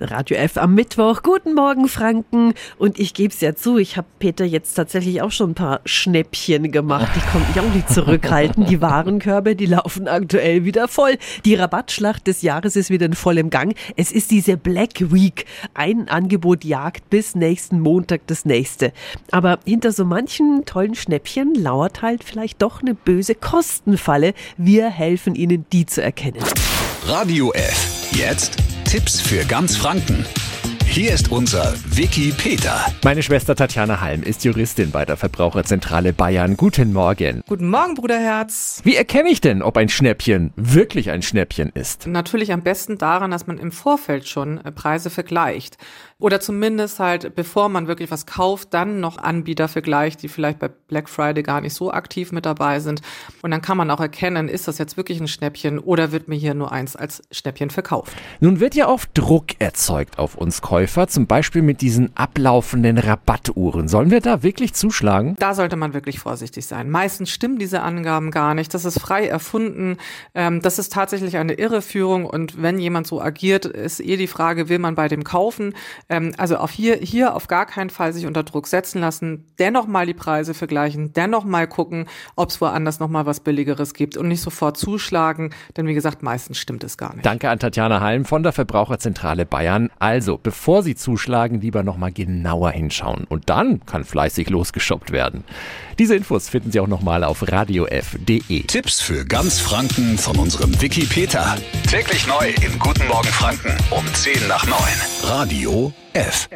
Radio F am Mittwoch. Guten Morgen, Franken. Und ich gebe es ja zu, ich habe Peter jetzt tatsächlich auch schon ein paar Schnäppchen gemacht. Ich konnte mich auch nicht zurückhalten. Die Warenkörbe, die laufen aktuell wieder voll. Die Rabattschlacht des Jahres ist wieder in vollem Gang. Es ist diese Black Week. Ein Angebot jagt bis nächsten Montag das nächste. Aber hinter so manchen tollen Schnäppchen lauert halt vielleicht doch eine böse Kostenfalle. Wir helfen Ihnen, die zu erkennen. Radio F. Jetzt Tipps für ganz Franken. Hier ist unser Wiki Peter. Meine Schwester Tatjana Halm ist Juristin bei der Verbraucherzentrale Bayern. Guten Morgen. Guten Morgen, Bruderherz. Wie erkenne ich denn, ob ein Schnäppchen wirklich ein Schnäppchen ist? Natürlich am besten daran, dass man im Vorfeld schon äh, Preise vergleicht. Oder zumindest halt, bevor man wirklich was kauft, dann noch Anbieter vergleicht, die vielleicht bei Black Friday gar nicht so aktiv mit dabei sind. Und dann kann man auch erkennen, ist das jetzt wirklich ein Schnäppchen oder wird mir hier nur eins als Schnäppchen verkauft. Nun wird ja oft Druck erzeugt auf uns Käufer, zum Beispiel mit diesen ablaufenden Rabattuhren. Sollen wir da wirklich zuschlagen? Da sollte man wirklich vorsichtig sein. Meistens stimmen diese Angaben gar nicht. Das ist frei erfunden. Ähm, das ist tatsächlich eine Irreführung. Und wenn jemand so agiert, ist eh die Frage, will man bei dem kaufen? Ähm, also auf hier, hier auf gar keinen Fall sich unter Druck setzen lassen, dennoch mal die Preise vergleichen, dennoch mal gucken, ob es woanders noch mal was Billigeres gibt und nicht sofort zuschlagen, denn wie gesagt, meistens stimmt es gar nicht. Danke an Tatjana Halm von der Verbraucherzentrale Bayern. Also, bevor Sie zuschlagen, lieber noch mal genauer hinschauen und dann kann fleißig losgeshoppt werden. Diese Infos finden Sie auch noch mal auf radiof.de. Tipps für ganz Franken von unserem Wiki Peter. Täglich neu in Guten Morgen Franken um 10 nach 9. Radio F.